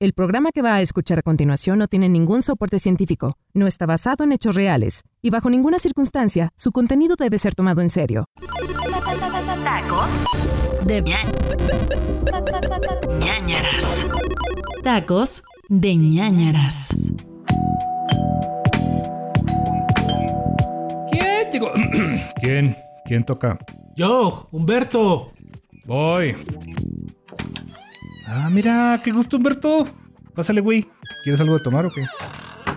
El programa que va a escuchar a continuación no tiene ningún soporte científico, no está basado en hechos reales y bajo ninguna circunstancia su contenido debe ser tomado en serio. Tacos de ñañaras. Tacos de ñañaras. ¿Quién? ¿Quién? ¿Quién toca? Yo, Humberto. Voy. Ah, mira, qué gusto, Humberto. Pásale, güey. ¿Quieres algo de tomar o qué?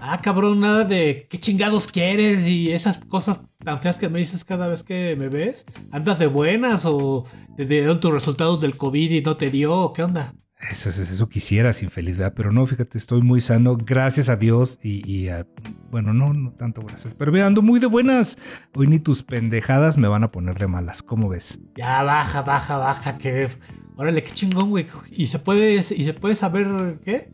Ah, cabrón, nada de qué chingados quieres y esas cosas tan feas que me dices cada vez que me ves. ¿Andas de buenas o te dieron tus resultados del COVID y no te dio? ¿Qué onda? Eso, eso, eso quisieras, infeliz, ¿verdad? Pero no, fíjate, estoy muy sano, gracias a Dios y, y a- bueno, no, no tanto gracias, pero mira, ando muy de buenas. Hoy ni tus pendejadas me van a poner de malas, ¿cómo ves? Ya, baja, baja, baja, que... Órale, qué chingón, güey. ¿Y se puede, y se puede saber qué?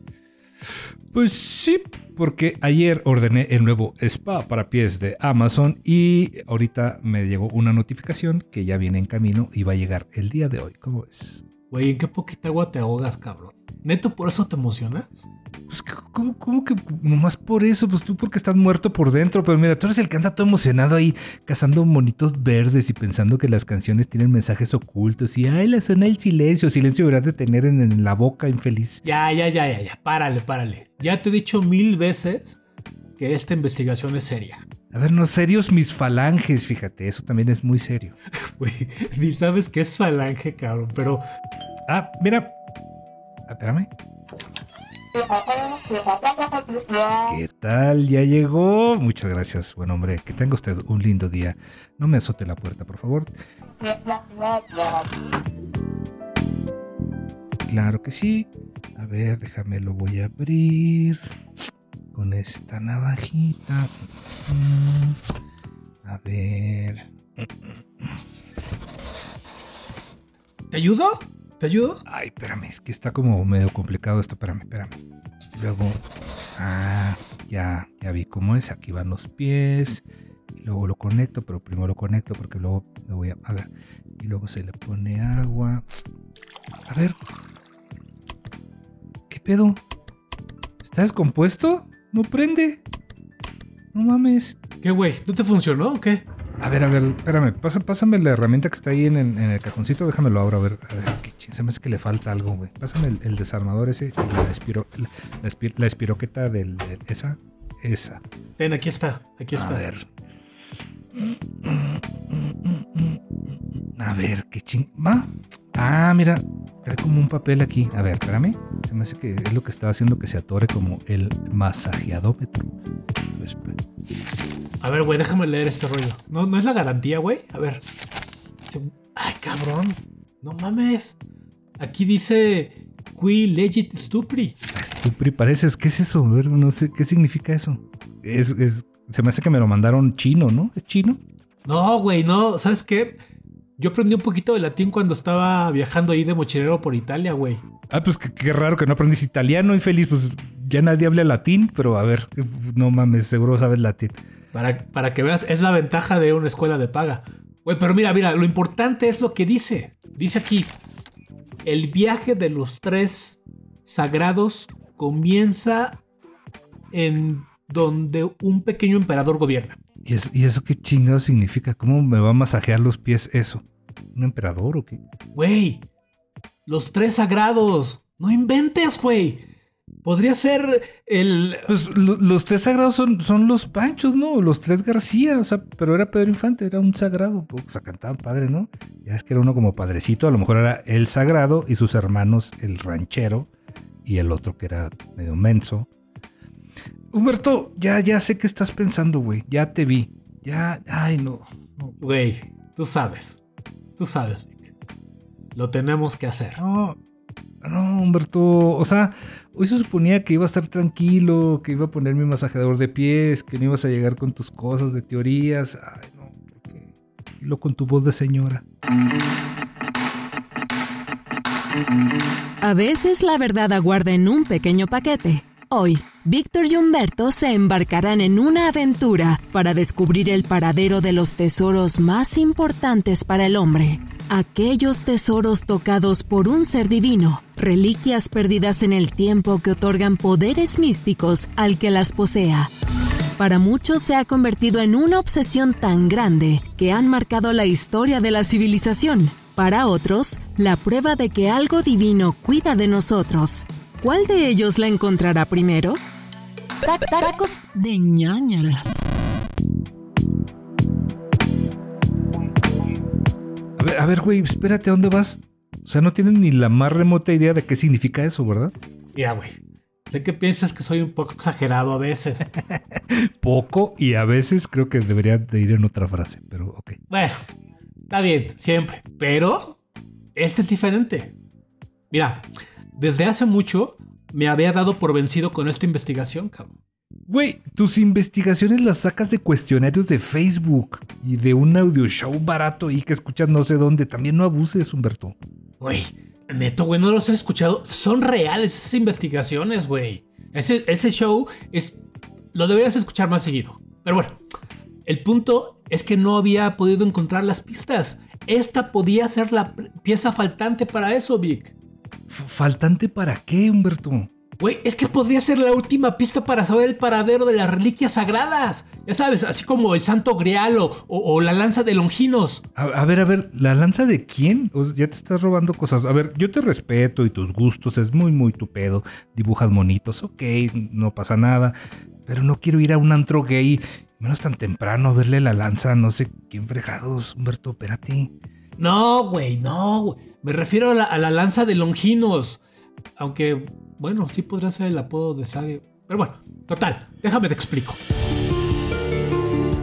Pues sí, porque ayer ordené el nuevo spa para pies de Amazon y ahorita me llegó una notificación que ya viene en camino y va a llegar el día de hoy, ¿cómo ves? Güey, ¿en qué poquita agua te ahogas, cabrón? ¿Neto por eso te emocionas? Pues, ¿cómo, cómo que nomás por eso? Pues tú porque estás muerto por dentro, pero mira, tú eres el que anda todo emocionado ahí cazando monitos verdes y pensando que las canciones tienen mensajes ocultos y ay, le suena el silencio, silencio deberás de tener en, en la boca, infeliz. Ya, ya, ya, ya, ya. Párale, párale. Ya te he dicho mil veces que esta investigación es seria. A ver, no, serios mis falanges, fíjate, eso también es muy serio. Güey, ni sabes qué es falange, cabrón, pero... Ah, mira. Espérame. ¿Qué tal? Ya llegó. Muchas gracias, buen hombre. Que tenga usted un lindo día. No me azote la puerta, por favor. Claro que sí. A ver, déjame lo voy a abrir. Con esta navajita. Mm, A ver. ¿Te ayudo? ¿Te ayudo? Ay, espérame, es que está como medio complicado esto. Espérame, espérame. Luego, ah, ya, ya vi cómo es. Aquí van los pies. Y luego lo conecto, pero primero lo conecto porque luego me voy a. A ver. Y luego se le pone agua. A ver. ¿Qué pedo? ¿Está descompuesto? No prende. No mames. ¿Qué, güey? ¿No te funcionó o qué? A ver, a ver, espérame, pasa- pásame la herramienta que está ahí en, el- en el cajoncito, déjamelo ahora, a ver, a ver, qué ching- se me hace que le falta algo, güey. Pásame el, el desarmador ese y la, espiro, la, la espir- la espiroqueta del, del- esa, esa. Ven, aquí está, aquí está. A ver. A ver, qué ching... ¿Va? Ah, mira, trae como un papel aquí. A ver, espérame. Se me hace que es lo que está haciendo que se atore como el masajeadómetro. Pues. A ver, güey, déjame leer este rollo. ¿No, no es la garantía, güey? A ver. Ay, cabrón. No mames. Aquí dice Qui legit stupri. Stupri pareces, ¿qué es eso? A ver, no sé, ¿qué significa eso? Es, es, se me hace que me lo mandaron chino, ¿no? ¿Es chino? No, güey, no. ¿Sabes qué? Yo aprendí un poquito de latín cuando estaba viajando ahí de mochilero por Italia, güey. Ah, pues qué, qué raro que no aprendís italiano, infeliz. Pues ya nadie habla latín, pero a ver, no mames, seguro sabes latín. Para, para que veas, es la ventaja de una escuela de paga. Güey, pero mira, mira, lo importante es lo que dice. Dice aquí, el viaje de los tres sagrados comienza en donde un pequeño emperador gobierna. ¿Y, es- ¿Y eso qué chingado significa? ¿Cómo me va a masajear los pies eso? ¿Un emperador o qué? Güey, los tres sagrados. No inventes, güey. Podría ser el... Pues lo- los tres sagrados son, son los Panchos, ¿no? Los tres García, o sea, pero era Pedro Infante, era un sagrado. O sea, cantaban padre, ¿no? Ya es que era uno como padrecito, a lo mejor era el sagrado y sus hermanos el ranchero y el otro que era medio menso. Humberto, ya, ya sé qué estás pensando, güey. Ya te vi. Ya, ay, no. no. Güey, tú sabes. Tú sabes, Vic. Lo tenemos que hacer. No, no, Humberto. O sea, hoy se suponía que iba a estar tranquilo, que iba a poner mi masajeador de pies, que no ibas a llegar con tus cosas de teorías. Ay, no, porque lo con tu voz de señora. A veces la verdad aguarda en un pequeño paquete. Hoy, Víctor y Humberto se embarcarán en una aventura para descubrir el paradero de los tesoros más importantes para el hombre. Aquellos tesoros tocados por un ser divino, reliquias perdidas en el tiempo que otorgan poderes místicos al que las posea. Para muchos se ha convertido en una obsesión tan grande que han marcado la historia de la civilización. Para otros, la prueba de que algo divino cuida de nosotros. ¿Cuál de ellos la encontrará primero? Tacos de ñañaras. A ver, a ver, güey, espérate, ¿a dónde vas? O sea, no tienes ni la más remota idea de qué significa eso, ¿verdad? Mira, güey. Sé que piensas que soy un poco exagerado a veces. Poco y a veces creo que debería de ir en otra frase, pero ok. Bueno, está bien, siempre. Pero este es diferente. Mira, desde hace mucho me había dado por vencido con esta investigación, cabrón. Güey, tus investigaciones las sacas de cuestionarios de Facebook y de un audio show barato y que escuchas no sé dónde. También no abuses, Humberto. Güey, neto, güey, no los he escuchado. Son reales esas investigaciones, güey. Ese, ese show es. Lo deberías escuchar más seguido. Pero bueno, el punto es que no había podido encontrar las pistas. Esta podía ser la pieza faltante para eso, Vic. ¿Faltante para qué, Humberto? Güey, es que podría ser la última pista para saber el paradero de las reliquias sagradas. Ya sabes, así como el Santo Grial o, o, o la lanza de Longinos. A, a, ver, a ver, ¿la lanza de quién? O sea, ya te estás robando cosas. A ver, yo te respeto y tus gustos, es muy, muy tu pedo. Dibujas monitos, ok, no pasa nada. Pero no quiero ir a un antro gay, menos tan temprano, a verle la lanza, no sé quién fregados, Humberto, espérate. No, güey, no, güey. Me refiero a la, lanza de Longinos. Aunque bueno, sí podría ser el apodo de Sage. Pero bueno, total, déjame te explico.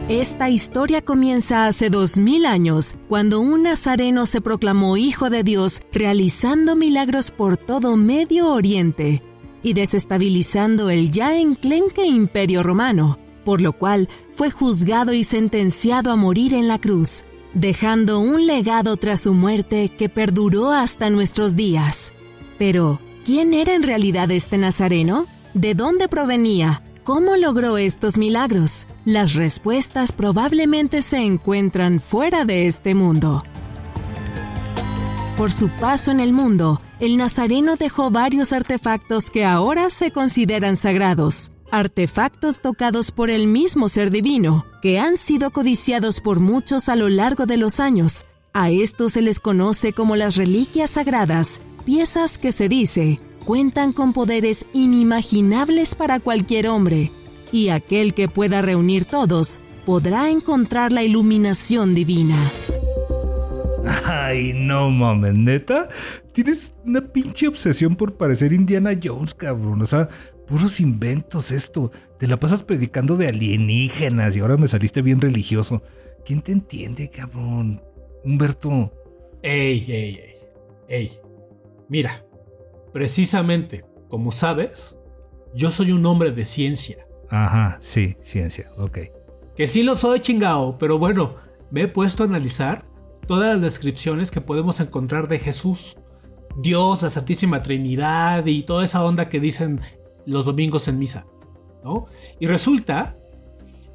Esta historia comienza hace dos mil años, cuando un nazareno se proclamó hijo de Dios, realizando milagros por todo Medio Oriente y desestabilizando el ya enclenque imperio romano, por lo cual fue juzgado y sentenciado a morir en la cruz, dejando un legado tras su muerte que perduró hasta nuestros días. Pero, ¿Quién era en realidad este Nazareno? ¿De dónde provenía? ¿Cómo logró estos milagros? Las respuestas probablemente se encuentran fuera de este mundo. Por su paso en el mundo, el Nazareno dejó varios artefactos que ahora se consideran sagrados, artefactos tocados por el mismo ser divino, que han sido codiciados por muchos a lo largo de los años. A estos se les conoce como las reliquias sagradas, piezas que se dice cuentan con poderes inimaginables para cualquier hombre, y aquel que pueda reunir todos podrá encontrar la iluminación divina. Ay, no mames, neta. Tienes una pinche obsesión por parecer Indiana Jones, cabrón. O sea, puros inventos esto. Te la pasas predicando de alienígenas y ahora me saliste bien religioso. ¿Quién te entiende, cabrón? Humberto. Ey, ey, ey. Ey. Mira, precisamente, como sabes, yo soy un hombre de ciencia. Ajá, sí, ciencia, ok. Que sí lo soy, chingao, pero bueno, me he puesto a analizar todas las descripciones que podemos encontrar de Jesús. Dios, la Santísima Trinidad y toda esa onda que dicen los domingos en misa, ¿no? Y resulta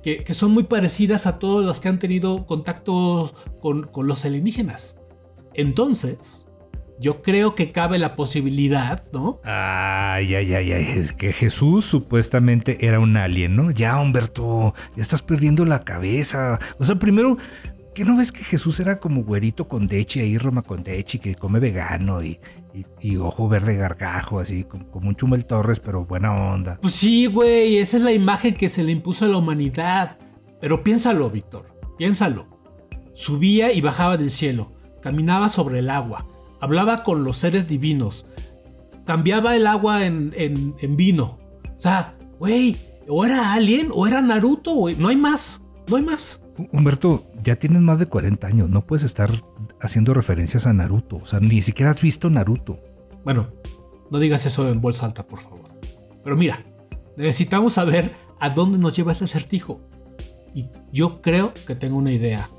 que, que son muy parecidas a todos los que han tenido contacto con, con los alienígenas. Entonces, yo creo que cabe la posibilidad, ¿no? Ay, ay, ay, ay, es que Jesús supuestamente era un alien, ¿no? Ya, Humberto, ya estás perdiendo la cabeza. O sea, primero, ¿qué no ves que Jesús era como güerito con dechi ahí, Roma con dechi, que come vegano y, y, y ojo verde gargajo, así, como, como, un Chumel Torres, pero buena onda? Pues sí, güey, esa es la imagen que se le impuso a la humanidad. Pero piénsalo, Víctor, piénsalo. Subía y bajaba del cielo, caminaba sobre el agua hablaba con los seres divinos, cambiaba el agua en, en, en vino. O sea, güey, o era Alien o era Naruto, güey. No hay más, no hay más. Humberto, ya tienes más de 40 años, no puedes estar haciendo referencias a Naruto. O sea, ni siquiera has visto Naruto. Bueno, no digas eso en voz alta, por favor. Pero mira, necesitamos saber a dónde nos lleva ese acertijo. Y yo creo que tengo una idea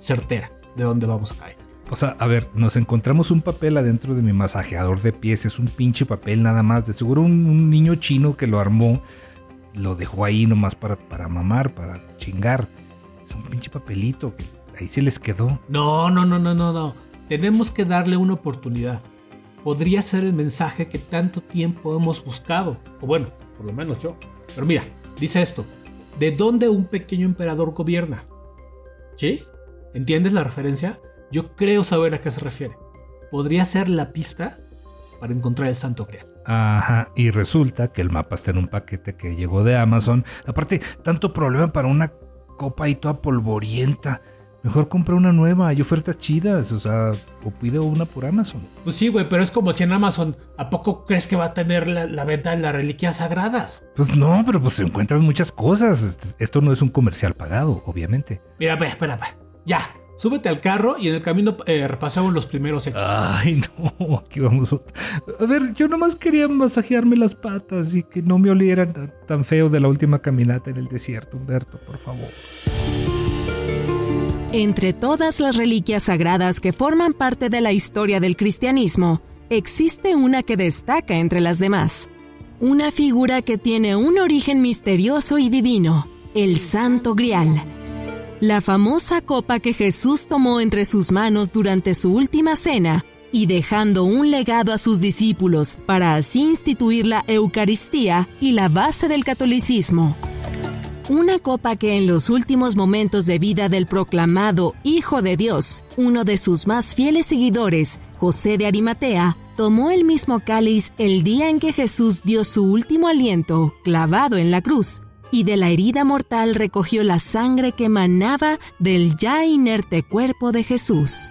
certera de dónde vamos a caer. O sea, a ver, nos encontramos un papel adentro de mi masajeador de pies. Es un pinche papel nada más. De seguro un, un niño chino que lo armó lo dejó ahí nomás para, para mamar, para chingar. Es un pinche papelito. Ahí se les quedó. No, no, no, no, no, no. Tenemos que darle una oportunidad. Podría ser el mensaje que tanto tiempo hemos buscado. O bueno, por lo menos yo. Pero mira, dice esto. ¿De dónde un pequeño emperador gobierna? ¿Sí? ¿Entiendes la referencia? Yo creo saber a qué se refiere. Podría ser la pista para encontrar el santo grial. Ajá, y resulta que el mapa está en un paquete que llegó de Amazon. Aparte, tanto problema para una copa ahí toda polvorienta. Mejor compra una nueva, hay ofertas chidas, o sea, o pide una por Amazon. Pues sí, güey, pero es como si en Amazon, ¿a poco crees que va a tener la, la venta de las reliquias sagradas? Pues no, pero pues encuentras muchas cosas. Esto no es un comercial pagado, obviamente. Mira, espera, espera, espera. Ya, súbete al carro y en el camino eh, repasamos los primeros hechos. Ay, no, aquí vamos. A ver, yo nomás quería masajearme las patas y que no me olieran tan feo de la última caminata en el desierto, Humberto, por favor. Entre todas las reliquias sagradas que forman parte de la historia del cristianismo, existe una que destaca entre las demás. Una figura que tiene un origen misterioso y divino, el Santo Grial. La famosa copa que Jesús tomó entre sus manos durante su última cena y dejando un legado a sus discípulos para así instituir la Eucaristía y la base del catolicismo. Una copa que en los últimos momentos de vida del proclamado Hijo de Dios, uno de sus más fieles seguidores, José de Arimatea, tomó el mismo cáliz el día en que Jesús dio su último aliento, clavado en la cruz, y de la herida mortal recogió la sangre que emanaba del ya inerte cuerpo de Jesús.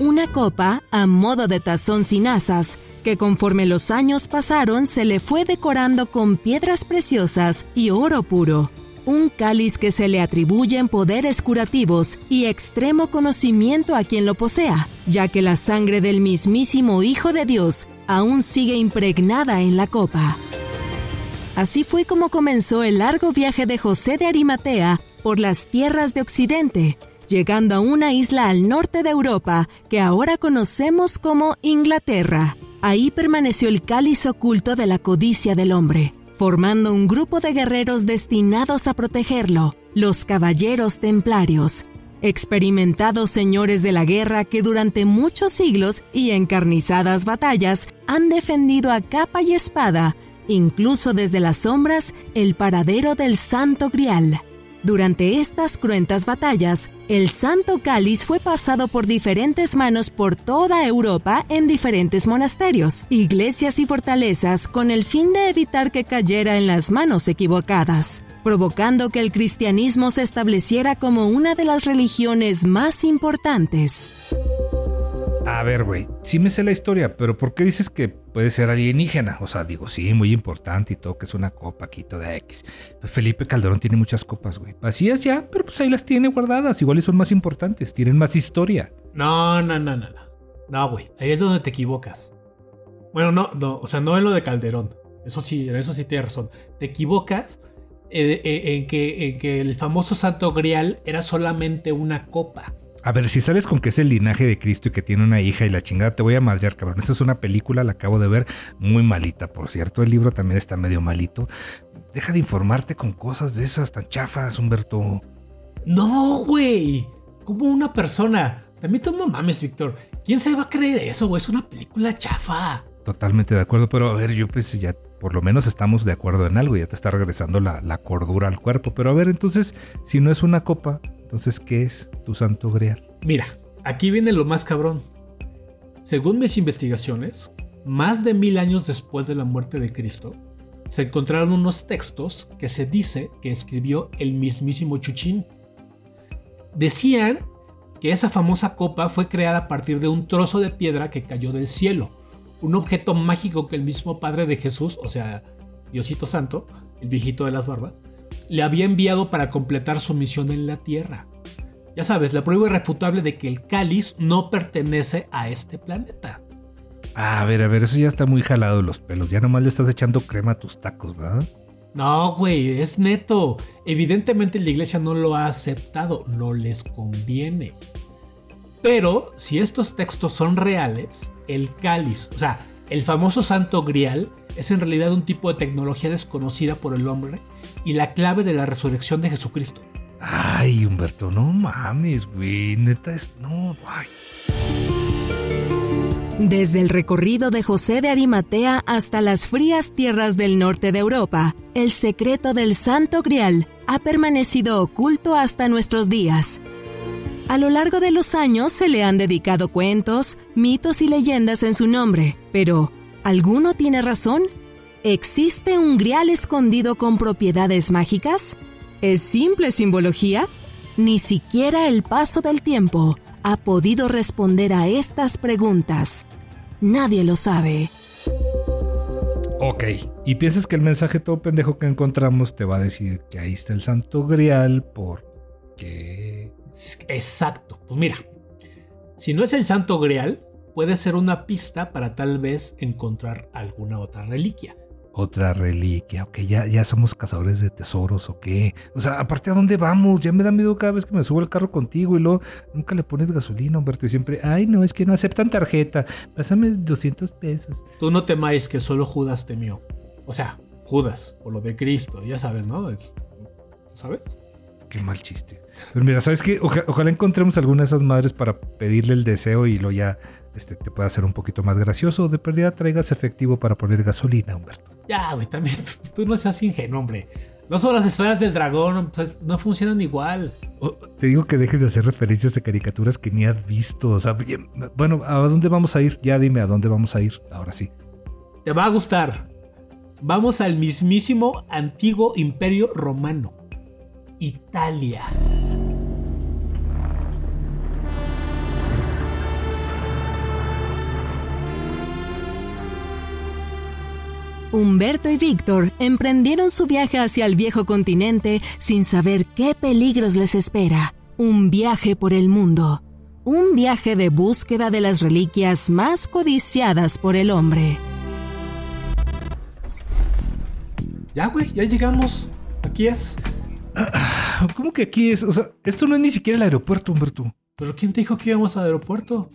Una copa, a modo de tazón sin asas, que conforme los años pasaron se le fue decorando con piedras preciosas y oro puro. Un cáliz que se le atribuyen poderes curativos y extremo conocimiento a quien lo posea, ya que la sangre del mismísimo Hijo de Dios aún sigue impregnada en la copa. Así fue como comenzó el largo viaje de José de Arimatea por las tierras de Occidente, llegando a una isla al norte de Europa que ahora conocemos como Inglaterra. Ahí permaneció el cáliz oculto de la codicia del hombre, formando un grupo de guerreros destinados a protegerlo, los Caballeros Templarios, experimentados señores de la guerra que durante muchos siglos y encarnizadas batallas han defendido a capa y espada, incluso desde las sombras, el paradero del Santo Grial. Durante estas cruentas batallas, el Santo Cáliz fue pasado por diferentes manos por toda Europa en diferentes monasterios, iglesias y fortalezas con el fin de evitar que cayera en las manos equivocadas, provocando que el cristianismo se estableciera como una de las religiones más importantes. A ver, güey, sí me sé la historia, pero ¿por qué dices que puede ser alienígena? O sea, digo, sí, muy importante y todo, que es una copa quito de X. Felipe Calderón tiene muchas copas, güey. Vacías ya, pero pues ahí las tiene guardadas. Igual y son más importantes, tienen más historia. No, no, no, no, no. No, güey, ahí es donde te equivocas. Bueno, no, no, o sea, no en lo de Calderón. Eso sí, en eso sí tienes razón. Te equivocas eh, eh, en que el famoso Santo Grial era solamente una copa. A ver, si sabes con que es el linaje de Cristo y que tiene una hija y la chingada, te voy a madrear, cabrón. Esta es una película, la acabo de ver, muy malita, por cierto. El libro también está medio malito. Deja de informarte con cosas de esas tan chafas, Humberto. No, güey. Como una persona. También tú no mames, Víctor. ¿Quién se va a creer eso, güey? Es una película chafa. Totalmente de acuerdo, pero a ver, yo pues ya por lo menos estamos de acuerdo en algo, ya te está regresando la, cordura al cuerpo. Pero a ver, entonces, si no es una copa, entonces, ¿qué es tu santo grial? Mira, aquí viene lo más cabrón. Según mis investigaciones, más de mil años después de la muerte de Cristo, se encontraron unos textos que se dice que escribió el mismísimo Chuchín. Decían que esa famosa copa fue creada a partir de un trozo de piedra que cayó del cielo, un objeto mágico que el mismo Padre de Jesús, o sea, Diosito Santo, el viejito de las barbas, le había enviado para completar su misión en la Tierra. Ya sabes, la prueba irrefutable de que el cáliz no pertenece a este planeta. A ver, a ver, eso ya está muy jalado de los pelos. Ya nomás le estás echando crema a tus tacos, ¿verdad? No, güey, es neto. Evidentemente la iglesia no lo ha aceptado, no les conviene. Pero si estos textos son reales, el cáliz, o sea, el famoso santo grial, es en realidad un tipo de tecnología desconocida por el hombre y la clave de la resurrección de Jesucristo. Ay, Humberto, no mames, güey. Neta es. No, ay. Desde el recorrido de José de Arimatea hasta las frías tierras del norte de Europa, el secreto del Santo Grial ha permanecido oculto hasta nuestros días. A lo largo de los años se le han dedicado cuentos, mitos y leyendas en su nombre, pero ¿alguno tiene razón? ¿Existe un grial escondido con propiedades mágicas? ¿Es simple simbología? Ni siquiera el paso del tiempo ha podido responder a estas preguntas. Nadie lo sabe. Ok, y piensas que el mensaje todo pendejo que encontramos te va a decir que ahí está el santo grial porque... Exacto, pues mira, si no es el santo grial, puede ser una pista para tal vez encontrar alguna otra reliquia otra reliquia, ok, ya, ya somos cazadores de tesoros, o qué. O sea, aparte a dónde vamos, ya me da miedo cada vez que me subo al carro contigo y luego nunca le pones gasolina, Humberto, y siempre, ay, no, es que no aceptan tarjeta, pásame 200 pesos. Tú no temáis que solo Judas temió. O sea, Judas, por lo de Cristo, ya sabes, ¿no? Es, ¿Tú sabes? Qué mal chiste. Pero mira, ¿sabes qué? ojalá encontremos alguna de esas madres para pedirle el deseo y lo ya este, te pueda hacer un poquito más gracioso. De pérdida traigas efectivo para poner gasolina, Humberto. Ya, güey, también tú, no seas ingenuo, hombre. No son las esferas del dragón, pues, no funcionan igual. te digo que dejes de hacer referencias a caricaturas que ni has visto. O sea, bueno, ¿a dónde vamos a ir? Ya dime a dónde vamos a ir. Ahora sí. Te va a gustar. Vamos al mismísimo antiguo imperio romano. Italia. Humberto y Víctor emprendieron su viaje hacia el viejo continente sin saber qué peligros les espera. Un viaje por el mundo. Un viaje de búsqueda de las reliquias más codiciadas por el hombre. Ya, güey, ya llegamos. Aquí es. ¿Cómo que aquí es? O sea, esto no es ni siquiera el aeropuerto, Humberto. ¿Pero quién te dijo que íbamos al aeropuerto?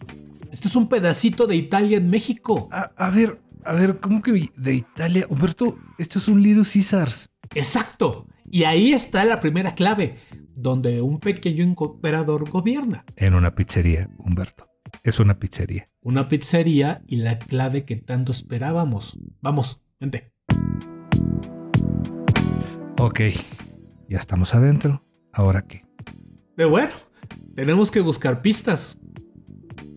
Esto es un pedacito de Italia en México. a ver, a ver, ¿cómo que de Italia? Humberto, esto es un Little Caesars. Exacto. Y ahí está la primera clave, donde un pequeño emperador gobierna. En una pizzería, Humberto. Es una pizzería. Una pizzería y la clave que tanto esperábamos. Vamos, vente. Ok, ya estamos adentro. ¿Ahora qué? De bueno, tenemos que buscar pistas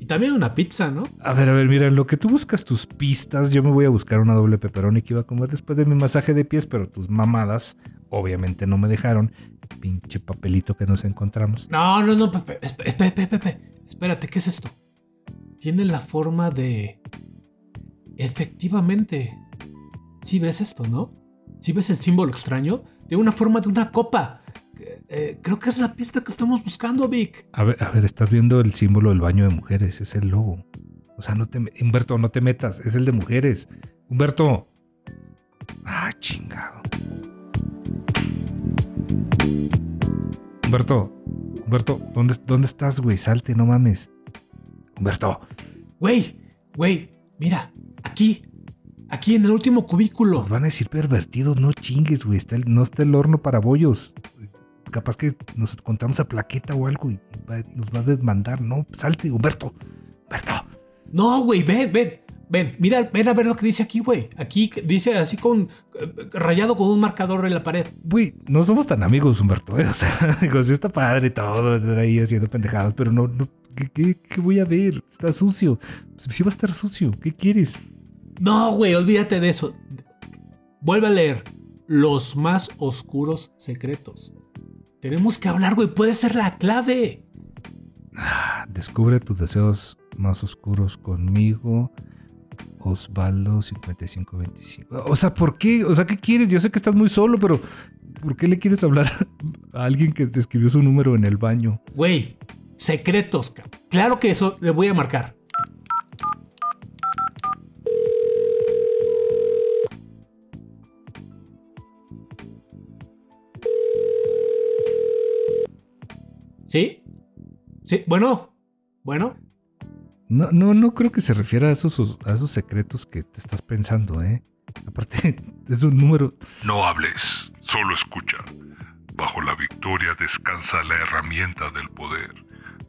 también una pizza, ¿no? A ver, a ver, mira, en lo que tú buscas tus pistas, yo me voy a buscar una doble pepperoni que iba a comer después de mi masaje de pies, pero tus mamadas obviamente no me dejaron. Pinche papelito que nos encontramos. No, no, no, Pepe, Pepe, Pepe, espérate, ¿qué es esto? Tiene la forma de... Efectivamente. Sí ves esto, ¿no? ¿Sí ves el símbolo extraño? Tiene una forma de una copa. Eh, creo que es la pista que estamos buscando, Vic. A ver, a ver, estás viendo el símbolo del baño de mujeres, es el logo. O sea, no te, Humberto, no te metas, es el de mujeres. Humberto. Ah, chingado. Humberto, Humberto, ¿dónde, dónde estás, güey? Salte, no mames. Humberto. Güey, güey, mira, aquí, aquí en el último cubículo. Nos van a decir pervertidos, no chingues, güey. no está el horno para bollos capaz que nos encontramos a plaqueta o algo y nos va a desmandar. No, salte, Humberto. Humberto. No, güey, ven, ven. Ven, mira, ven a ver lo que dice aquí, güey. Aquí dice así con eh, rayado con un marcador en la pared. Güey, no somos tan amigos, Humberto. ¿eh? O sea, digo, sí está padre todo, ahí haciendo pendejadas, pero no, no ¿qué, qué, voy a ver? Está sucio. Sí va a estar sucio. ¿Qué quieres? No, güey, olvídate de eso. Vuelve a leer. Los más oscuros secretos. Tenemos que hablar, güey. Puede ser la clave. Descubre tus deseos más oscuros conmigo. Osvaldo 5525. O sea, ¿por qué? O sea, ¿qué quieres? Yo sé que estás muy solo, pero ¿por qué le quieres hablar a alguien que te escribió su número en el baño? Güey, secretos. Claro que eso le voy a marcar. ¿Sí? Sí, bueno. Bueno, No, no, no creo que se refiera a esos, a esos secretos que te estás pensando, ¿eh? Aparte, es un número. No hables, solo escucha. Bajo la victoria descansa la herramienta del poder,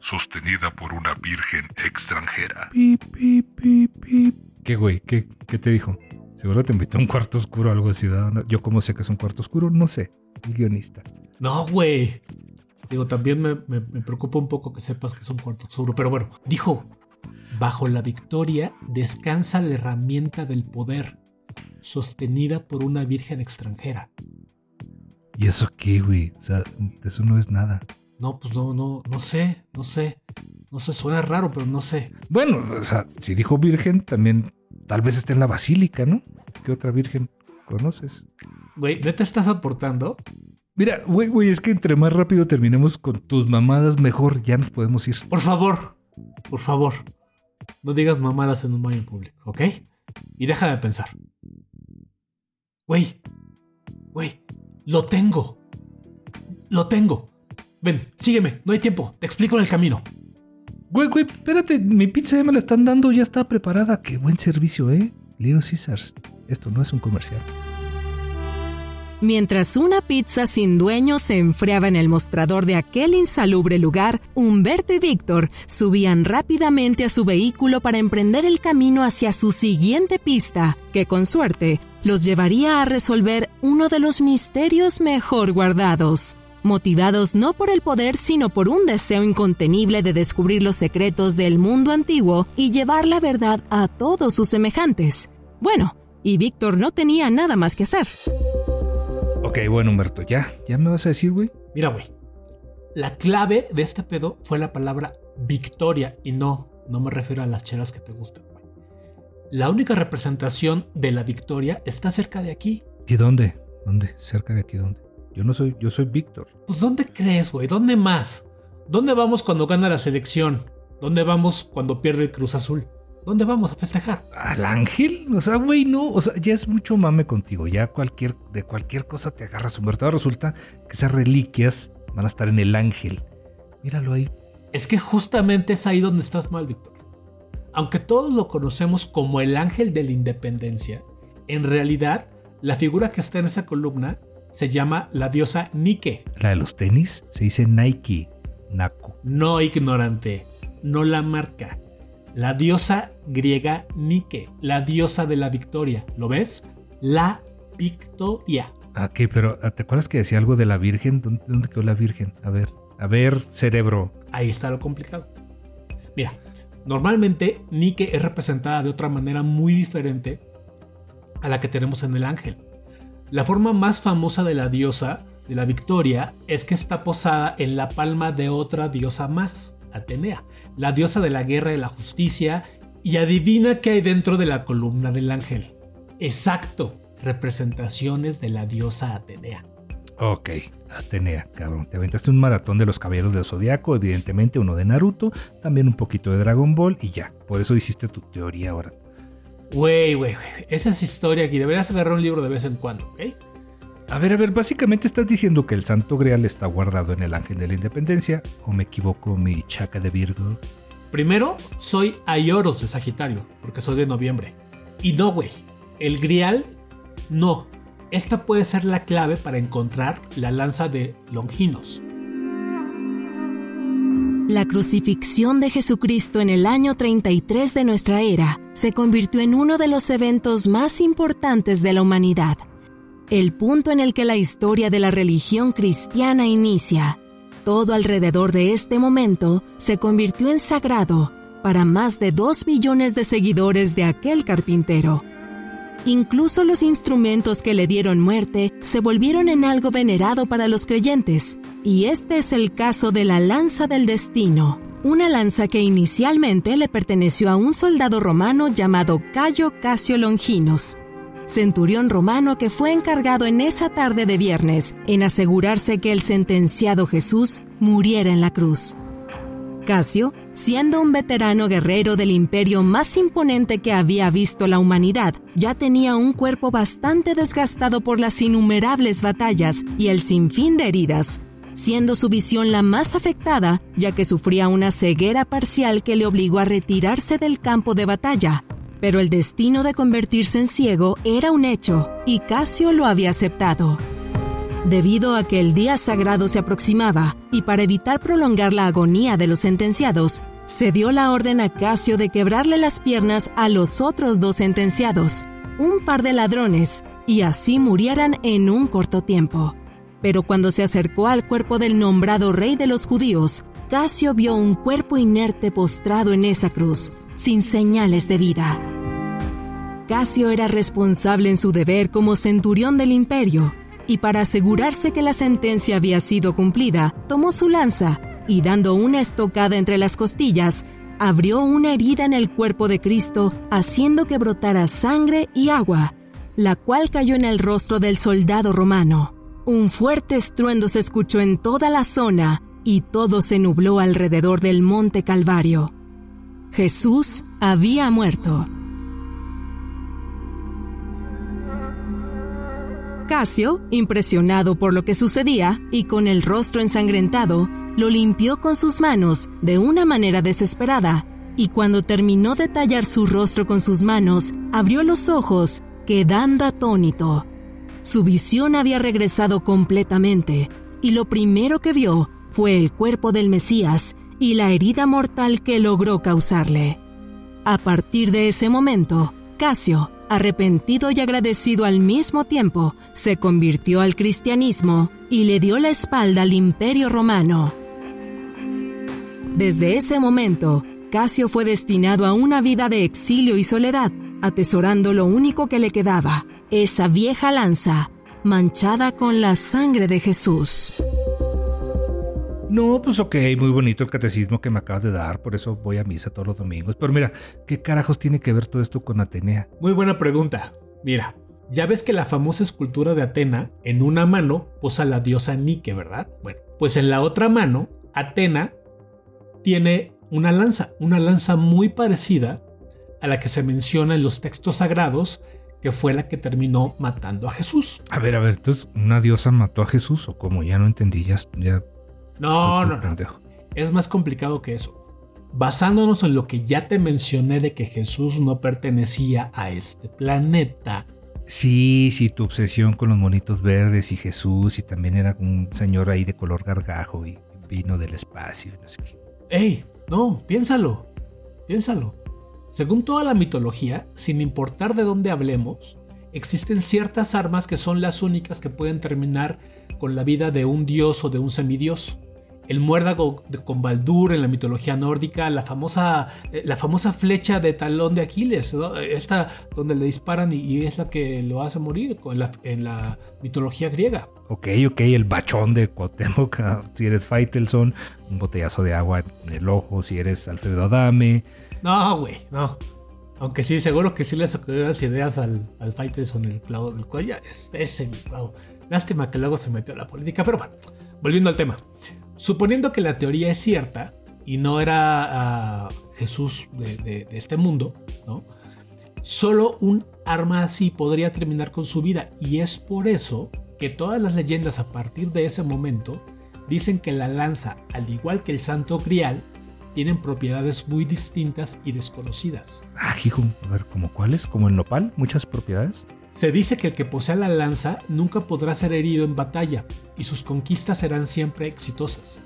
sostenida por una virgen extranjera. Pip, pip, pip, pip. ¿Qué, güey? ¿Qué, ¿Qué te dijo? Seguro te invitó a un cuarto oscuro o algo así, Yo, ¿cómo sé que es un cuarto oscuro? No sé. El guionista. no, güey. Digo, también me, me- me preocupa un poco que sepas que es un cuarto oscuro. Pero bueno, dijo, bajo la victoria descansa la herramienta del poder, sostenida por una virgen extranjera. ¿Y eso qué, güey? O sea, eso no es nada. No, pues no, no, no sé, no sé. No sé, suena raro, pero no sé. Bueno, o sea, si dijo virgen, también tal vez esté en la basílica, ¿no? ¿Qué otra virgen conoces? Güey, ¿neta estás aportando? Mira, güey, güey, es que entre más rápido terminemos con tus mamadas, mejor ya nos podemos ir. Por favor, por favor, no digas mamadas en un baño público, ¿ok? Y deja de pensar. Güey, güey, lo tengo. Lo tengo. Ven, sígueme, no hay tiempo, te explico en el camino. Güey, güey, espérate, mi pizza ya me la están dando, ya está preparada. Qué buen servicio, ¿eh? Little Caesars. Esto no es un comercial. Mientras una pizza sin dueño se enfriaba en el mostrador de aquel insalubre lugar, Humberto y Víctor subían rápidamente a su vehículo para emprender el camino hacia su siguiente pista, que con suerte los llevaría a resolver uno de los misterios mejor guardados. Motivados no por el poder, sino por un deseo incontenible de descubrir los secretos del mundo antiguo y llevar la verdad a todos sus semejantes. Bueno, y Víctor no tenía nada más que hacer. Ok, bueno, Humberto, ya, ya me vas a decir, güey. Mira, güey, la clave de este pedo fue la palabra victoria y no, no me refiero a las chelas que te gustan, güey. La única representación de la victoria está cerca de aquí. ¿Y dónde? ¿Dónde? ¿Cerca de aquí dónde? Yo no soy, yo soy Víctor. Pues ¿dónde crees, güey? ¿Dónde más? ¿Dónde vamos cuando gana la selección? ¿Dónde vamos cuando pierde el Cruz Azul? ¿Dónde vamos a festejar? ¿Al ángel? O sea, güey, no. O sea, ya es mucho mame contigo. Ya cualquier, de cualquier cosa te agarras, Humberto. Ahora resulta que esas reliquias van a estar en el ángel. Míralo ahí. Es que justamente es ahí donde estás mal, Víctor. Aunque todos lo conocemos como el ángel de la independencia, en realidad la figura que está en esa columna se llama la diosa Nike. La de los tenis se dice Nike. Naco. No ignorante, no la marca. La diosa griega Nike, la diosa de la victoria. ¿Lo ves? La victoria. Ah, Ok, pero ¿te acuerdas que decía algo de la Virgen? ¿Dónde, dónde quedó la Virgen? A ver, a ver, cerebro. Ahí está lo complicado. Mira, normalmente Nike es representada de otra manera muy diferente a la que tenemos en el ángel. La forma más famosa de la diosa de la victoria es que está posada en la palma de otra diosa más, Atenea, la diosa de la guerra y la justicia, y adivina qué hay dentro de la columna del ángel. Exacto, representaciones de la diosa Atenea. Ok, Atenea, cabrón. Te aventaste un maratón de los caballeros del Zodiaco, evidentemente uno de Naruto, también un poquito de Dragon Ball y ya. Por eso hiciste tu teoría ahora. Güey, güey, güey, esa es historia aquí, deberías agarrar un libro de vez en cuando, ¿ok? A ver, a ver, básicamente estás diciendo que el Santo Grial está guardado en el Ángel de la Independencia, o me equivoco, mi chaca de Virgo. Primero, soy Aioros de Sagitario, porque soy de noviembre. Y no, güey, el Grial, no. Esta puede ser la clave para encontrar la lanza de Longinos. La crucifixión de Jesucristo en el año 33 de nuestra era se convirtió en uno de los eventos más importantes de la humanidad. El punto en el que la historia de la religión cristiana inicia. Todo alrededor de este momento se convirtió en sagrado para más de dos billones de seguidores de aquel carpintero. Incluso los instrumentos que le dieron muerte se volvieron en algo venerado para los creyentes, y este es el caso de la lanza del destino, una lanza que inicialmente le perteneció a un soldado romano llamado Cayo Casio Longinos, centurión romano que fue encargado en esa tarde de viernes en asegurarse que el sentenciado Jesús muriera en la cruz. Casio, siendo un veterano guerrero del imperio más imponente que había visto la humanidad, ya tenía un cuerpo bastante desgastado por las innumerables batallas y el sinfín de heridas. siendo su visión la más afectada, ya que sufría una ceguera parcial que le obligó a retirarse del campo de batalla. Pero el destino de convertirse en ciego era un hecho, y Casio lo había aceptado. Debido a que el día sagrado se aproximaba, y para evitar prolongar la agonía de los sentenciados, se dio la orden a Casio de quebrarle las piernas a los otros dos sentenciados, un par de ladrones, y así murieran en un corto tiempo. Pero cuando se acercó al cuerpo del nombrado rey de los judíos, Casio vio un cuerpo inerte postrado en esa cruz, sin señales de vida. Casio era responsable en su deber como centurión del imperio, y para asegurarse que la sentencia había sido cumplida, tomó su lanza y dando una estocada entre las costillas, abrió una herida en el cuerpo de Cristo, haciendo que brotara sangre y agua, la cual cayó en el rostro del soldado romano. Un fuerte estruendo se escuchó en toda la zona y todo se nubló alrededor del monte Calvario. Jesús había muerto. Casio, impresionado por lo que sucedía y con el rostro ensangrentado, lo limpió con sus manos de una manera desesperada, y cuando terminó de tallar su rostro con sus manos, abrió los ojos, quedando atónito. Su visión había regresado completamente, y lo primero que vio fue el cuerpo del Mesías y la herida mortal que logró causarle. A partir de ese momento, Casio arrepentido y agradecido al mismo tiempo, se convirtió al cristianismo y le dio la espalda al imperio romano. Desde ese momento, Casio fue destinado a una vida de exilio y soledad, atesorando lo único que le quedaba, esa vieja lanza, manchada con la sangre de Jesús. No, pues ok, muy bonito el catecismo que me acabas de dar, por eso voy a misa todos los domingos. Pero mira, ¿qué carajos tiene que ver todo esto con Atenea? Muy buena pregunta. Mira, ya ves que la famosa escultura de Atena, en una mano, posa la diosa Nike, ¿verdad? Bueno, pues en la otra mano, Atena tiene una lanza, una lanza muy parecida a la que se menciona en los textos sagrados, que fue la que terminó matando a Jesús. A ver, a ver, entonces, ¿una diosa mató a Jesús? O como ya no entendí, ya, ya no, no, no. Es más complicado que eso. Basándonos en lo que ya te mencioné de que Jesús no pertenecía a este planeta. Sí, sí, tu obsesión con los monitos verdes y Jesús y también era un señor ahí de color gargajo y vino del espacio. No sé qué. ¡Ey! No, piénsalo. Piénsalo. Según toda la mitología, sin importar de dónde hablemos, existen ciertas armas que son las únicas que pueden terminar con la vida de un dios o de un semidios el muérdago con Baldur en la mitología nórdica, la famosa, eh, la famosa flecha de talón de Aquiles, esta donde le disparan y, es la que lo hace morir en la, mitología griega. Ok, ok, el bachón de Cuauhtémoc, ah, si eres Faitelson, un botellazo de agua en el ojo, si eres Alfredo Adame. No, güey, no. Aunque sí, seguro que sí le sacó las ideas al, al Faitelson el clavo del cuello. Es, ese, Lástima que luego se metió a la política, pero bueno, volviendo al tema. Suponiendo que la teoría es cierta y no era ah, Jesús de, este mundo. Solo un arma así podría terminar con su vida y es por eso que todas las leyendas a partir de ese momento dicen que la lanza, al igual que el santo grial, tienen propiedades muy distintas y desconocidas. Ah, hijo, a ver, ¿como cuáles? ¿Como el nopal? ¿Muchas propiedades? Se dice que el que posea la lanza nunca podrá ser herido en batalla y sus conquistas serán siempre exitosas.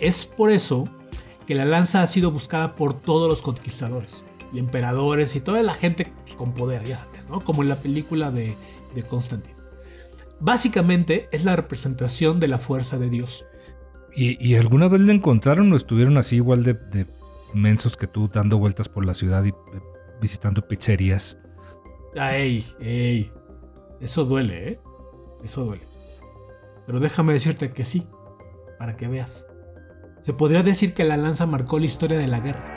Es por eso que la lanza ha sido buscada por todos los conquistadores y emperadores y toda la gente pues, con poder, ya sabes, ¿no? Como en la película de, de Constantino. Básicamente es la representación de la fuerza de Dios. ¿Y, alguna vez le encontraron o estuvieron así igual de, de mensos que tú dando vueltas por la ciudad y eh, visitando pizzerías? Ey, ey. Eso duele, ¿eh? Eso duele. Pero déjame decirte que sí, para que veas. Se podría decir que la lanza marcó la historia de la guerra.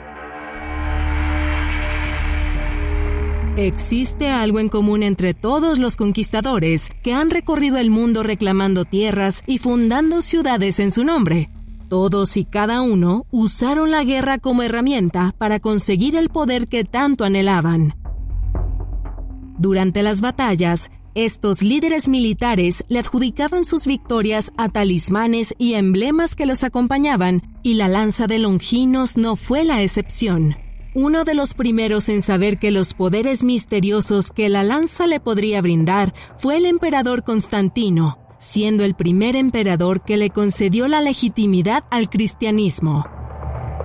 Existe algo en común entre todos los conquistadores que han recorrido el mundo reclamando tierras y fundando ciudades en su nombre. Todos y cada uno usaron la guerra como herramienta para conseguir el poder que tanto anhelaban. Durante las batallas, Estos líderes militares le adjudicaban sus victorias a talismanes y emblemas que los acompañaban, y la lanza de Longinos no fue la excepción. Uno de los primeros en saber que los poderes misteriosos que la lanza le podría brindar fue el emperador Constantino, siendo el primer emperador que le concedió la legitimidad al cristianismo.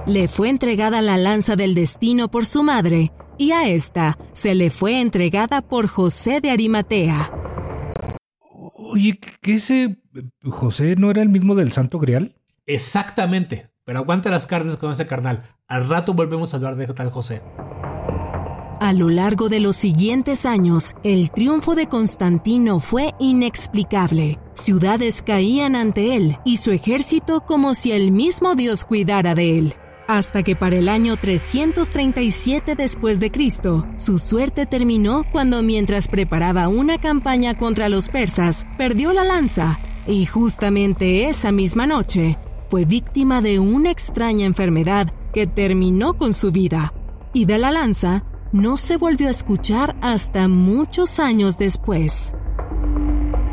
Le fue entregada la lanza del destino por su madre, y a esta se le fue entregada por José de Arimatea. Oye, ¿que ese José no era el mismo del Santo Grial? Exactamente. Pero aguanta las carnes con ese carnal. Al rato volvemos a hablar de tal José. A lo largo de los siguientes años, el triunfo de Constantino fue inexplicable. Ciudades caían ante él y su ejército como si el mismo Dios cuidara de él hasta que para el año 337 después de Cristo, su suerte terminó cuando mientras preparaba una campaña contra los persas, perdió la lanza y justamente esa misma noche fue víctima de una extraña enfermedad que terminó con su vida. Y de la lanza no se volvió a escuchar hasta muchos años después.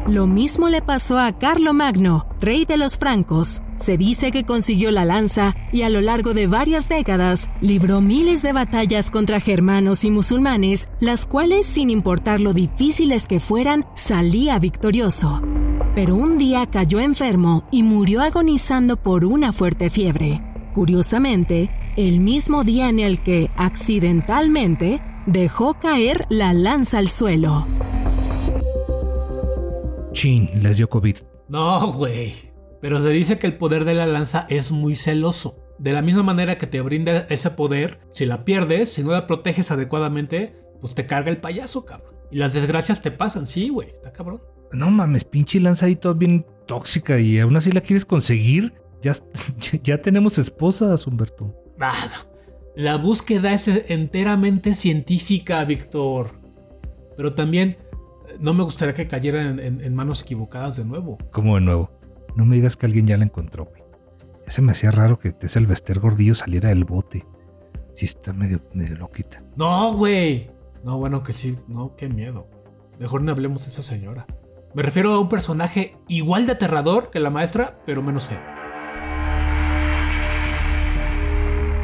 Lo mismo le pasó a Carlo Magno, rey de los francos. Se dice que consiguió la lanza y a lo largo de varias décadas libró miles de batallas contra germanos y musulmanes, las cuales, sin importar lo difíciles que fueran, salía victorioso. Pero un día cayó enfermo y murió agonizando por una fuerte fiebre. Curiosamente, el mismo día en el que, accidentalmente, dejó caer la lanza al suelo. Chin, les dio COVID. No, güey. Pero se dice que el poder de la lanza es muy celoso. De la misma manera que te brinda ese poder, si la pierdes, si no la proteges adecuadamente, pues te carga el payaso, cabrón. Y las desgracias te pasan, sí, güey. Está cabrón. No mames, pinche lanza ahí todo bien tóxica y aún así la quieres conseguir. Ya, ya tenemos esposas, Humberto. Nada. La búsqueda es enteramente científica, Víctor. Pero también no me gustaría que cayera en, manos equivocadas de nuevo. ¿Cómo de nuevo? No me digas que alguien ya la encontró, güey. Ese me hacía raro que ese Vester Gordillo saliera del bote. Sí está medio, medio loquita. No, güey. No, bueno, que sí. No, qué miedo. Mejor no hablemos de esa señora. Me refiero a un personaje igual de aterrador que la maestra, pero menos feo.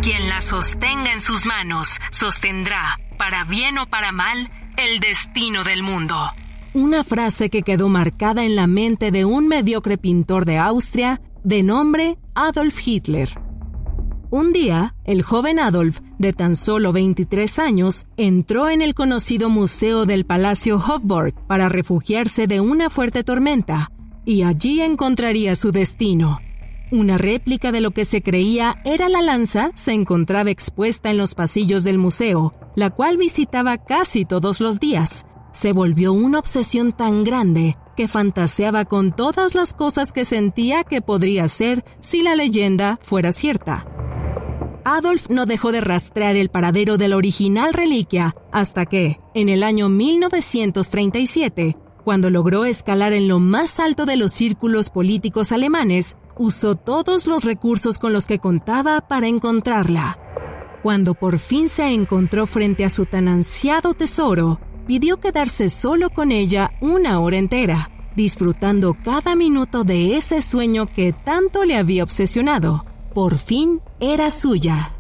Quien la sostenga en sus manos, sostendrá, para bien o para mal, el destino del mundo. Una frase que quedó marcada en la mente de un mediocre pintor de Austria de nombre Adolf Hitler. Un día, el joven Adolf, de tan solo 23 años, entró en el conocido Museo del Palacio Hofburg para refugiarse de una fuerte tormenta, y allí encontraría su destino. Una réplica de lo que se creía era la lanza se encontraba expuesta en los pasillos del museo, la cual visitaba casi todos los días. Se volvió una obsesión tan grande que fantaseaba con todas las cosas que sentía que podría ser si la leyenda fuera cierta. Adolf no dejó de rastrear el paradero de la original reliquia hasta que, en el año 1937, cuando logró escalar en lo más alto de los círculos políticos alemanes, usó todos los recursos con los que contaba para encontrarla. Cuando por fin se encontró frente a su tan ansiado tesoro, pidió quedarse solo con ella una hora entera, disfrutando cada minuto de ese sueño que tanto le había obsesionado. Por fin era suya.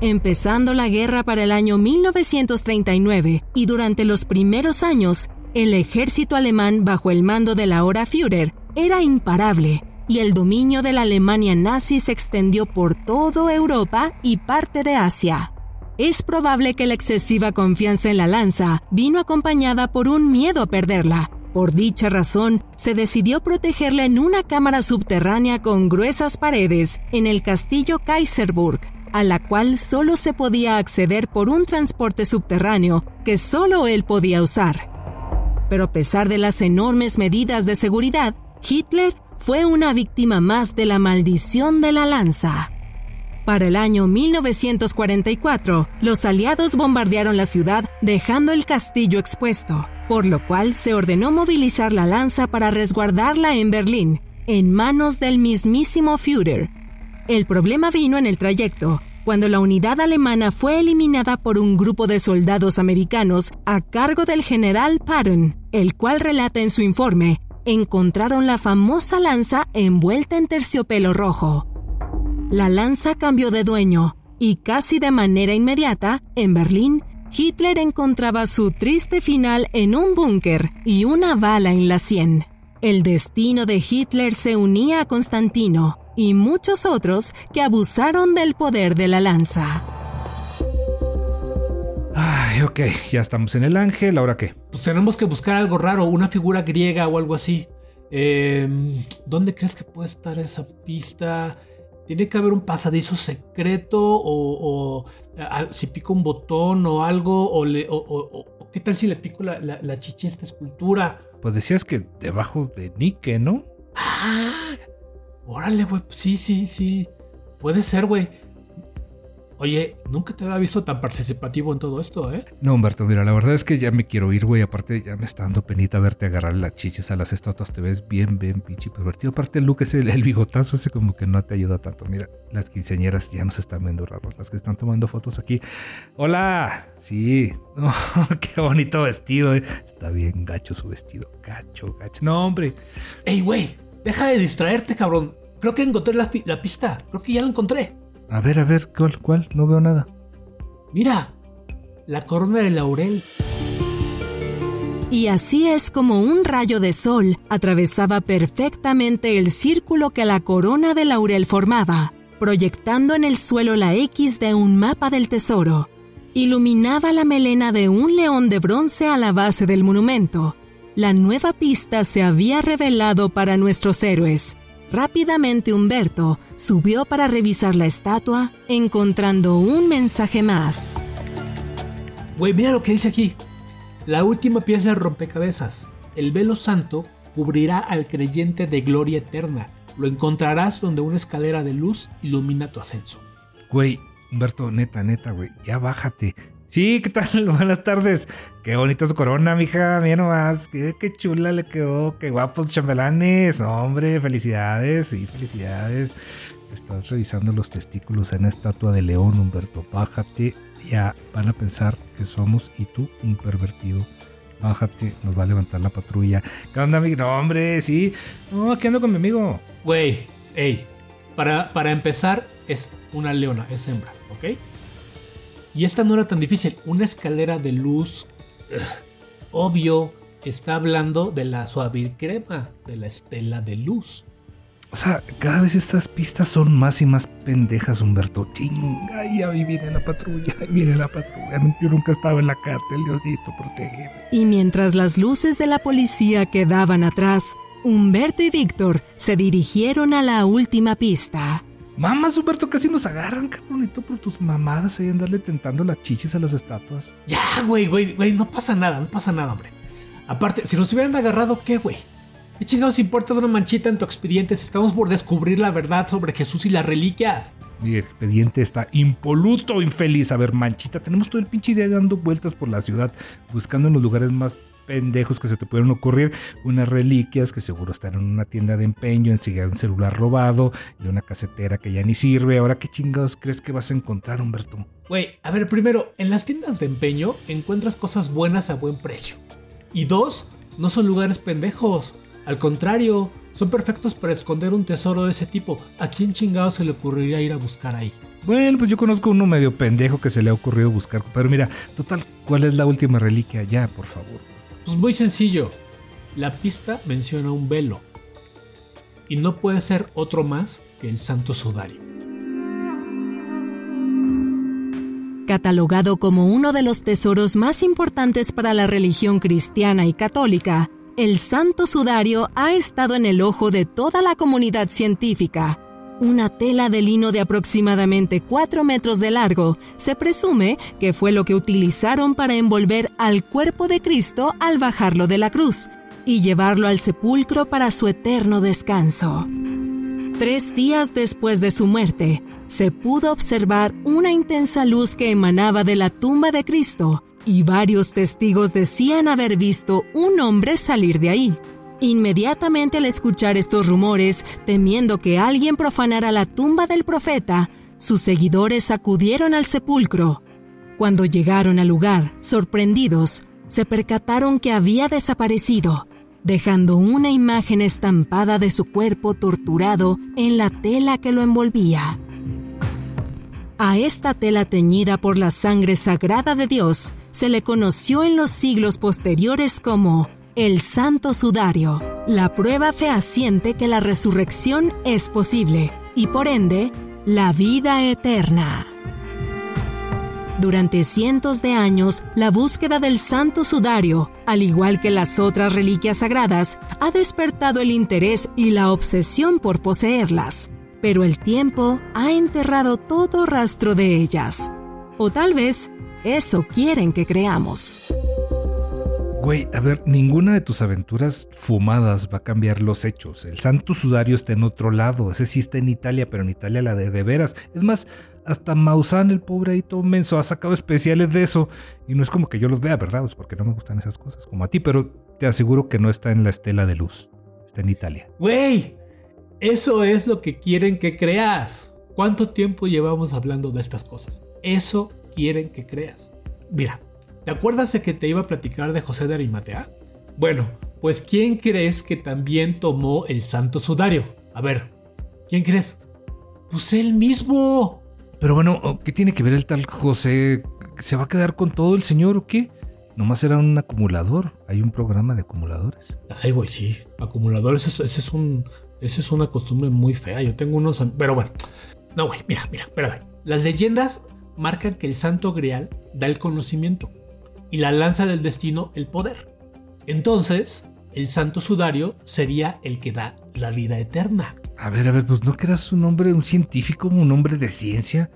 Empezando la guerra para el año 1939 y durante los primeros años, el ejército alemán bajo el mando de la hora Führer era imparable y el dominio de la Alemania nazi se extendió por toda Europa y parte de Asia. Es probable que la excesiva confianza en la lanza vino acompañada por un miedo a perderla. Por dicha razón, se decidió protegerla en una cámara subterránea con gruesas paredes en el castillo Kaiserburg, a la cual solo se podía acceder por un transporte subterráneo que solo él podía usar. Pero a pesar de las enormes medidas de seguridad, Hitler fue una víctima más de la maldición de la lanza. Para el año 1944, los aliados bombardearon la ciudad dejando el castillo expuesto, por lo cual se ordenó movilizar la lanza para resguardarla en Berlín, en manos del mismísimo Führer. El problema vino en el trayecto, cuando la unidad alemana fue eliminada por un grupo de soldados americanos a cargo del general Patton, el cual relata en su informe, encontraron la famosa lanza envuelta en terciopelo rojo. La lanza cambió de dueño y casi de manera inmediata, en Berlín, Hitler encontraba su triste final en un búnker y una bala en la sien. El destino de Hitler se unía a Constantino y muchos otros que abusaron del poder de la lanza. Ay, ok, ya estamos en el ángel, ¿ahora qué? Pues tenemos que buscar algo raro, una figura griega o algo así. Em, ¿Dónde crees que puede estar esa pista? Tiene que haber un pasadizo secreto o, o si pico un botón o algo o, le, o, qué tal si le pico la, la, la chichi a esta escultura. Pues decías que debajo de Nike, ¿no? Ah, órale, güey. Sí, sí, sí. Puede ser, güey. Oye, nunca te había visto tan participativo en todo esto, ¿eh? No, Humberto, mira, la verdad es que ya me quiero ir, güey. Aparte, ya me está dando penita verte agarrarle las chiches a las estatuas. Te ves bien, bien, pinche pervertido. Aparte, el look ese, el, bigotazo ese como que no te ayuda tanto. Mira, las quinceañeras ya nos están viendo raros. Las que están tomando fotos aquí. ¡Hola! Sí. qué bonito vestido, ¿eh? Está bien gacho su vestido. Gacho, gacho. No, hombre. ¡Ey, güey! Deja de distraerte, cabrón. Creo que encontré la, la pista. Creo que ya la encontré. A ver, a ver, ¿cuál? ¿Cuál? No veo nada. Mira, la corona de laurel. Y así es como un rayo de sol atravesaba perfectamente el círculo que la corona de laurel formaba, proyectando en el suelo la X de un mapa del tesoro. Iluminaba la melena de un león de bronce a la base del monumento. La nueva pista se había revelado para nuestros héroes, Rápidamente Humberto subió para revisar la estatua, encontrando un mensaje más. Güey, mira lo que dice aquí. La última pieza de rompecabezas. El velo santo cubrirá al creyente de gloria eterna. Lo encontrarás donde una escalera de luz ilumina tu ascenso. Güey, Humberto, neta, neta, güey, ya bájate. Sí, ¿qué tal? Buenas tardes. Qué bonita su corona, mija. Mira nomás. Qué, qué chula le quedó. Qué guapos chambelanes. Hombre, felicidades. Sí, felicidades. Estás revisando los testículos en estatua de león, Humberto. Bájate. Ya van a pensar que somos y tú un pervertido. Bájate, nos va a levantar la patrulla. ¿Qué onda, amigo? No, sí. No, aquí ando con mi amigo. Güey, ey. Para, para empezar, es una leona, es hembra, ¿ok? Y esta no era tan difícil. Una escalera de luz. obvio, está hablando de la suave crema, de la estela de luz. O sea, cada vez estas pistas son más y más pendejas, Humberto. Chinga, y ahí viene la patrulla, ahí viene la patrulla. Yo nunca estaba en la cárcel, Diosito, protege. Y mientras las luces de la policía quedaban atrás, Humberto y Víctor se dirigieron a la última pista. Mamá, Humberto, casi nos agarran, cabronito, por tus mamadas ahí andarle tentando las chichis a las estatuas. Ya, güey, güey, güey, no pasa nada, no pasa nada, hombre. Aparte, si nos hubieran agarrado, ¿qué, güey? ¿Qué chingados importa de una manchita en tu expediente si estamos por descubrir la verdad sobre Jesús y las reliquias? Mi expediente está impoluto, infeliz. A ver, manchita, tenemos todo el pinche día dando vueltas por la ciudad, buscando en los lugares más pendejos que se te pueden ocurrir, unas reliquias que seguro están en una tienda de empeño, enseguida un celular robado y una casetera que ya ni sirve. Ahora, ¿qué chingados crees que vas a encontrar, Humberto? Güey, a ver, primero, en las tiendas de empeño encuentras cosas buenas a buen precio. Y dos, no son lugares pendejos. Al contrario, son perfectos para esconder un tesoro de ese tipo. ¿A quién chingados se le ocurriría ir a buscar ahí? Bueno, pues yo conozco uno medio pendejo que se le ha ocurrido buscar. Pero mira, total, ¿cuál es la última reliquia? Ya, por favor. Pues muy sencillo. La pista menciona un velo. Y no puede ser otro más que el Santo Sudario. Catalogado como uno de los tesoros más importantes para la religión cristiana y católica, el Santo Sudario ha estado en el ojo de toda la comunidad científica una tela de lino de aproximadamente 4 metros de largo, se presume que fue lo que utilizaron para envolver al cuerpo de Cristo al bajarlo de la cruz y llevarlo al sepulcro para su eterno descanso. Tres días después de su muerte, se pudo observar una intensa luz que emanaba de la tumba de Cristo, y varios testigos decían haber visto un hombre salir de ahí. Inmediatamente al escuchar estos rumores, temiendo que alguien profanara la tumba del profeta, sus seguidores acudieron al sepulcro. Cuando llegaron al lugar, sorprendidos, se percataron que había desaparecido, dejando una imagen estampada de su cuerpo torturado en la tela que lo envolvía. A esta tela teñida por la sangre sagrada de Dios se le conoció en los siglos posteriores como el Santo Sudario, la prueba fehaciente que la resurrección es posible y por ende la vida eterna. Durante cientos de años, la búsqueda del Santo Sudario, al igual que las otras reliquias sagradas, ha despertado el interés y la obsesión por poseerlas. Pero el tiempo ha enterrado todo rastro de ellas. O tal vez eso quieren que creamos. Güey, a ver, ninguna de tus aventuras fumadas va a cambiar los hechos. El santo sudario está en otro lado. Ese sí está en Italia, pero en Italia la de de veras. Es más, hasta Maussan, el pobre ahí todo menso, ha sacado especiales de eso. Y no es como que yo los vea, ¿verdad? Es porque no me gustan esas cosas como a ti, pero te aseguro que no está en la estela de luz. Está en Italia. Güey, eso es lo que quieren que creas. ¿Cuánto tiempo llevamos hablando de estas cosas? Eso quieren que creas. Mira, ¿te acuerdas de que te iba a platicar de José de Arimatea? Bueno, pues ¿quién crees que también tomó el santo sudario? A ver, ¿quién crees? Pues él mismo. Pero bueno, ¿qué tiene que ver el tal José? ¿Se va a quedar con todo el señor o qué? Nomás era un acumulador. Hay un programa de acumuladores. Ay, güey, sí. Acumuladores, ese, ese es un. Esa es una costumbre muy fea. Yo tengo unos. Pero bueno. No, güey, mira, mira, espérame. Las leyendas marcan que el santo grial da el conocimiento y la lanza del destino el poder. Entonces, el santo sudario sería el que da la vida eterna. A ver, a ver, pues no que eras un hombre, un científico, un hombre de ciencia.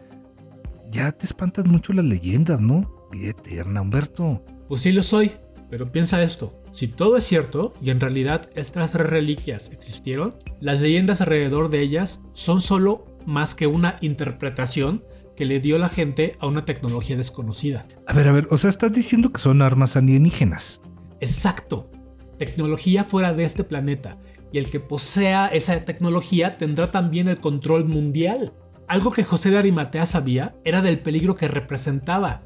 Ya te espantas mucho las leyendas, ¿no? Vida eterna, Humberto. Pues sí lo soy, pero piensa esto. Si todo es cierto y en realidad estas tres reliquias existieron, las leyendas alrededor de ellas son solo más que una interpretación que le dio la gente a una tecnología desconocida. A ver, a ver, o sea, estás diciendo que son armas alienígenas. Exacto. Tecnología fuera de este planeta. Y el que posea esa tecnología tendrá también el control mundial. Algo que José de Arimatea sabía era del peligro que representaba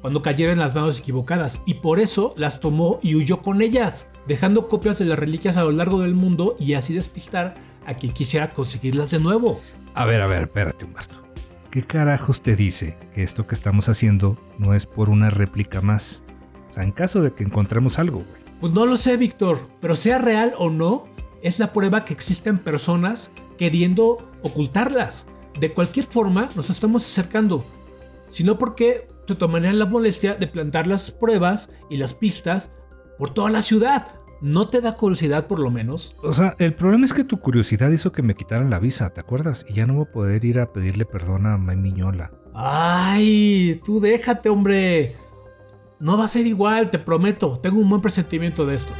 cuando cayera en las manos equivocadas y por eso las tomó y huyó con ellas, dejando copias de las reliquias a lo largo del mundo y así despistar a quien quisiera conseguirlas de nuevo. A ver, a ver, espérate, Humberto. ¿Qué carajos te dice que esto que estamos haciendo no es por una réplica más? O sea, en caso de que encontremos algo. Pues no lo sé, Víctor, pero sea real o no, es la prueba que existen personas queriendo ocultarlas. De cualquier forma, nos estamos acercando. Si no, porque se tomarían la molestia de plantar las pruebas y las pistas por toda la ciudad. ¿No te da curiosidad por lo menos? O sea, el problema es que tu curiosidad hizo que me quitaran la visa, ¿te acuerdas? Y ya no voy a poder ir a pedirle perdón a May Miñola. Ay, tú déjate, hombre. No va a ser igual, te prometo. Tengo un buen presentimiento de esto.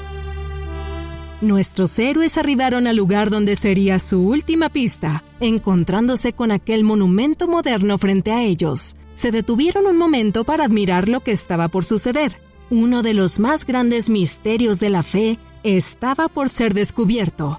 Nuestros héroes arribaron al lugar donde sería su última pista, encontrándose con aquel monumento moderno frente a ellos. Se detuvieron un momento para admirar lo que estaba por suceder. Uno de los más grandes misterios de la fe estaba por ser descubierto.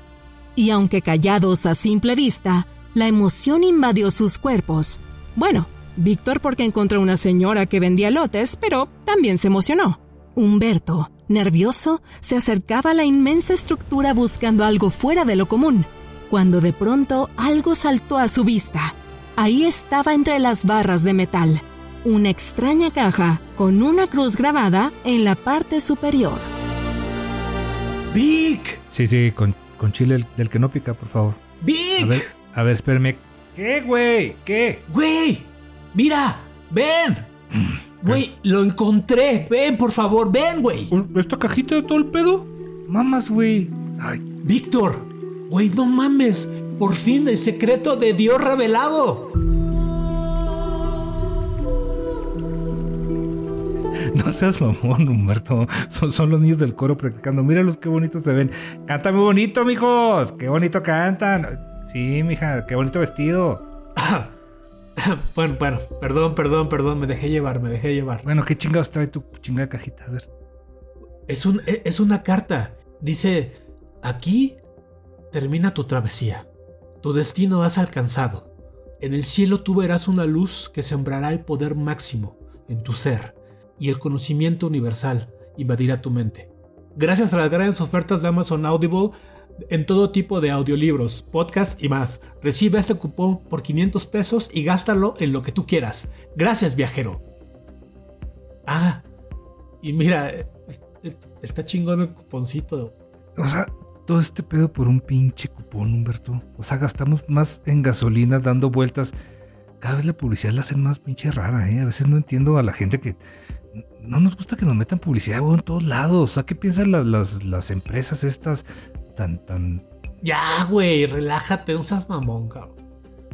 Y aunque callados a simple vista, la emoción invadió sus cuerpos. Bueno, Víctor porque encontró una señora que vendía lotes, pero también se emocionó. Humberto, nervioso, se acercaba a la inmensa estructura buscando algo fuera de lo común, cuando de pronto algo saltó a su vista. Ahí estaba entre las barras de metal, una extraña caja con una cruz grabada en la parte superior. ¡Vic! Sí, sí, con, con chile del que no pica, por favor. ¡Vic! A ver, a ver, espérame. ¿Qué, güey? ¿Qué? ¡Güey! ¡Mira! ¡Ven! Güey, lo encontré. Ven, por favor, ven, güey. ¿Esta cajita de todo el pedo? Mamas, güey. Ay, Víctor, güey, no mames. Por fin el secreto de Dios revelado. no seas mamón, Humberto. Son, son los niños del coro practicando. Míralos qué bonitos se ven. Canta muy bonito, mijos. Qué bonito cantan. Sí, mija, qué bonito vestido. bueno, bueno, perdón, perdón, perdón. Me dejé llevar, me dejé llevar. Bueno, ¿qué chingados trae tu chingada cajita? A ver. Es, un, e- es una carta. Dice, aquí termina tu travesía. Tu destino has alcanzado. En el cielo tú verás una luz que sembrará el poder máximo en tu ser y el conocimiento universal invadirá tu mente. Gracias a las grandes ofertas de Amazon Audible en todo tipo de audiolibros, podcast y más. Recibe este cupón por 500 pesos y gástalo en lo que tú quieras. Gracias, viajero. Ah, y mira, eh, eh, está chingón el cuponcito. O sea, todo este pedo por un pinche cupón, Humberto. O sea, gastamos más en gasolina dando vueltas. Cada vez la publicidad la hacen más pinche rara, ¿eh? A veces no entiendo a la gente que no nos gusta que nos metan publicidad, güey, en todos lados. O sea, ¿qué piensan las, las, empresas estas tan, tan... Ya, güey, relájate, no seas mamón, cabrón.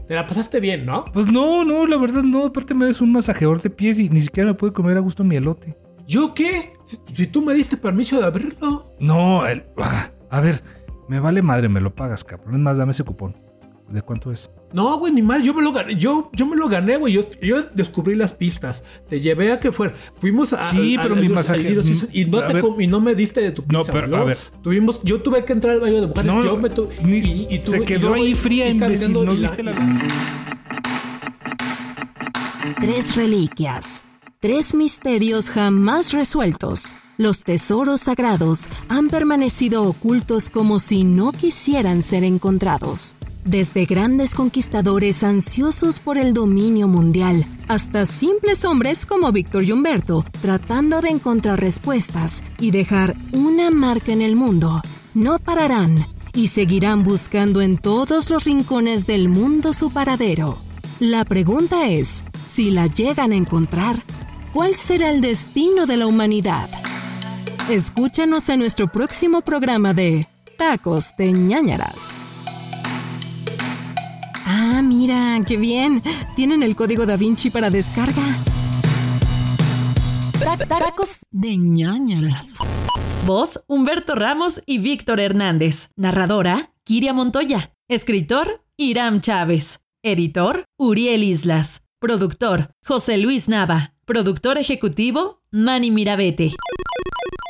Te la pasaste bien, ¿no? Pues no, no, la verdad no. Aparte me des un masajeador de pies y ni siquiera me puede comer a gusto mi elote. ¿Yo qué? Si, tú me diste permiso de abrirlo. No, el, ah, a ver, me vale madre, me lo pagas, cabrón. Es más, dame ese cupón. ¿De cuánto es? No, güey, ni más. Yo me lo gané. Yo, yo me lo gané, güey. Yo, yo descubrí las pistas. Te llevé a que fuera. Fuimos a. Sí, pero mi masaje. Y no, te, y no me diste de tu pizza. No, pero a ver. Tuvimos, yo tuve que entrar al baño de mujeres. No, yo me tu, y, y se quedó ahí fría, imbécil. No viste la. Tres reliquias. Tres misterios jamás resueltos. Los tesoros sagrados han permanecido ocultos como si no quisieran ser encontrados. Desde grandes conquistadores ansiosos por el dominio mundial hasta simples hombres como Víctor y Humberto tratando de encontrar respuestas y dejar una marca en el mundo, no pararán y seguirán buscando en todos los rincones del mundo su paradero. La pregunta es, si la llegan a encontrar, ¿cuál será el destino de la humanidad? Escúchanos en nuestro próximo programa de Tacos de ñañaras. Ah, mira, qué bien. Tienen el código Da Vinci para descarga. Tacos de ñañaras. Voz, Humberto Ramos y Víctor Hernández. Narradora, Kiria Montoya. Escritor, Iram Chávez. Editor, Uriel Islas. Productor, José Luis Nava. Productor ejecutivo, Manny Mirabete.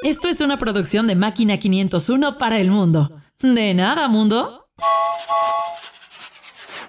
Esto es una producción de Máquina 501 para el mundo. De nada, mundo.